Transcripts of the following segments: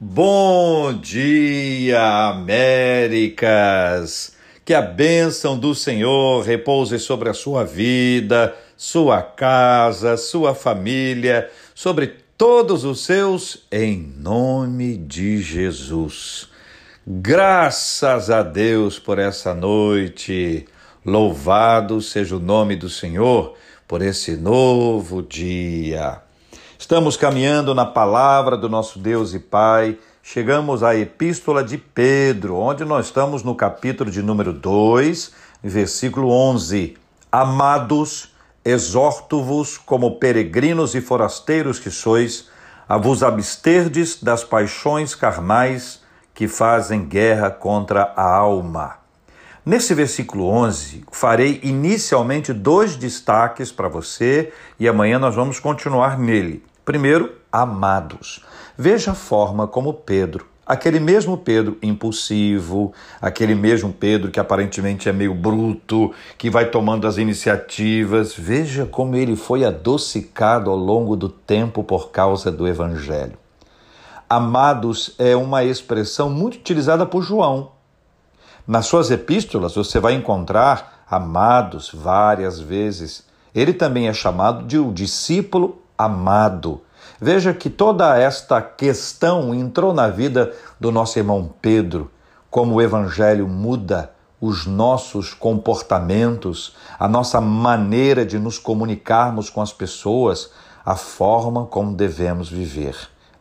Bom dia, Américas! Que a bênção do Senhor repouse sobre a sua vida, sua casa, sua família, sobre todos os seus, em nome de Jesus. Graças a Deus por essa noite. Louvado seja o nome do Senhor por esse novo dia. Estamos caminhando na palavra do nosso Deus e Pai. Chegamos à Epístola de Pedro, onde nós estamos no capítulo de número 2, versículo 11. Amados, exorto-vos como peregrinos e forasteiros que sois, a vos absterdes das paixões carnais que fazem guerra contra a alma. Nesse versículo 11, farei inicialmente dois destaques para você e amanhã nós vamos continuar nele. Primeiro, amados. Veja a forma como Pedro, aquele mesmo Pedro impulsivo, aquele mesmo Pedro que aparentemente é meio bruto, que vai tomando as iniciativas, veja como ele foi adocicado ao longo do tempo por causa do Evangelho. Amados é uma expressão muito utilizada por João. Nas suas epístolas você vai encontrar amados várias vezes. Ele também é chamado de o discípulo amado. Veja que toda esta questão entrou na vida do nosso irmão Pedro, como o evangelho muda os nossos comportamentos, a nossa maneira de nos comunicarmos com as pessoas, a forma como devemos viver.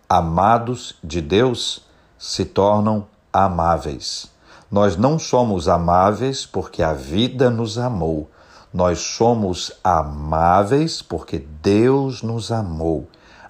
Amados de Deus se tornam amáveis. Nós não somos amáveis porque a vida nos amou, nós somos amáveis porque Deus nos amou.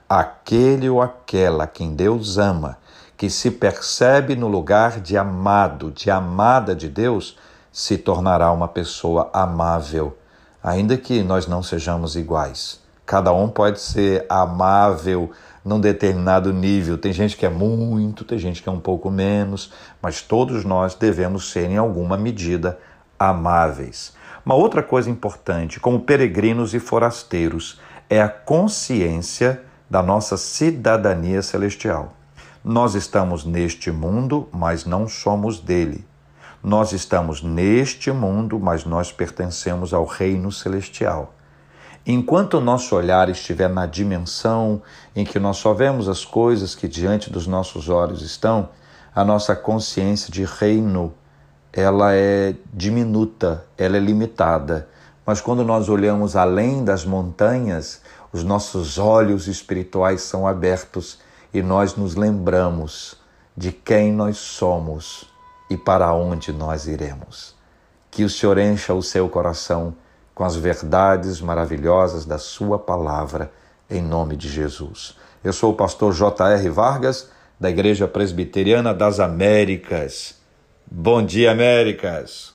Aquele ou aquela quem Deus ama, que se percebe no lugar de amado, de amada de Deus, se tornará uma pessoa amável, ainda que nós não sejamos iguais. Cada um pode ser amável num determinado nível. Tem gente que é muito, tem gente que é um pouco menos, mas todos nós devemos ser, em alguma medida, amáveis. Uma outra coisa importante, como peregrinos e forasteiros, é a consciência da nossa cidadania celestial. Nós estamos neste mundo, mas não somos dele. Nós estamos neste mundo, mas nós pertencemos ao reino celestial. Enquanto o nosso olhar estiver na dimensão em que nós só vemos as coisas que diante dos nossos olhos estão, a nossa consciência de reino ela é diminuta, ela é limitada. Mas quando nós olhamos além das montanhas, os nossos olhos espirituais são abertos e nós nos lembramos de quem nós somos e para onde nós iremos. Que o Senhor encha o seu coração com as verdades maravilhosas da Sua palavra, em nome de Jesus. Eu sou o pastor J.R. Vargas, da Igreja Presbiteriana das Américas. Bom dia, Américas!